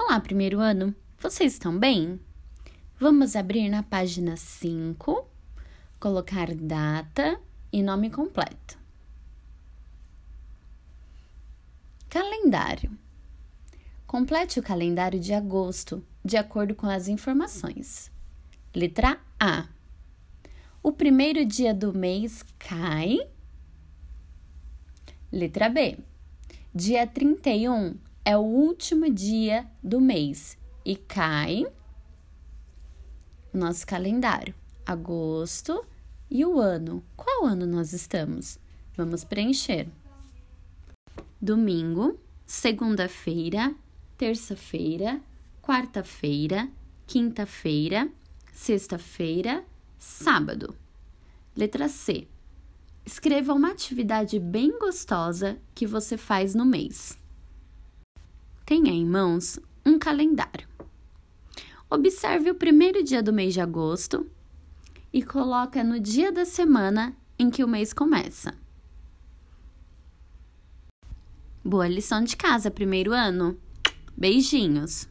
Olá, primeiro ano! Vocês estão bem? Vamos abrir na página 5, colocar data e nome completo. Calendário. Complete o calendário de agosto de acordo com as informações. Letra A. O primeiro dia do mês cai. Letra B. Dia 31 é o último dia do mês e cai o nosso calendário, agosto e o ano. Qual ano nós estamos? Vamos preencher. Domingo, segunda-feira, terça-feira, quarta-feira, quinta-feira, sexta-feira, sábado. Letra C. Escreva uma atividade bem gostosa que você faz no mês. Tenha em mãos um calendário. Observe o primeiro dia do mês de agosto e coloca no dia da semana em que o mês começa. Boa lição de casa, primeiro ano. Beijinhos!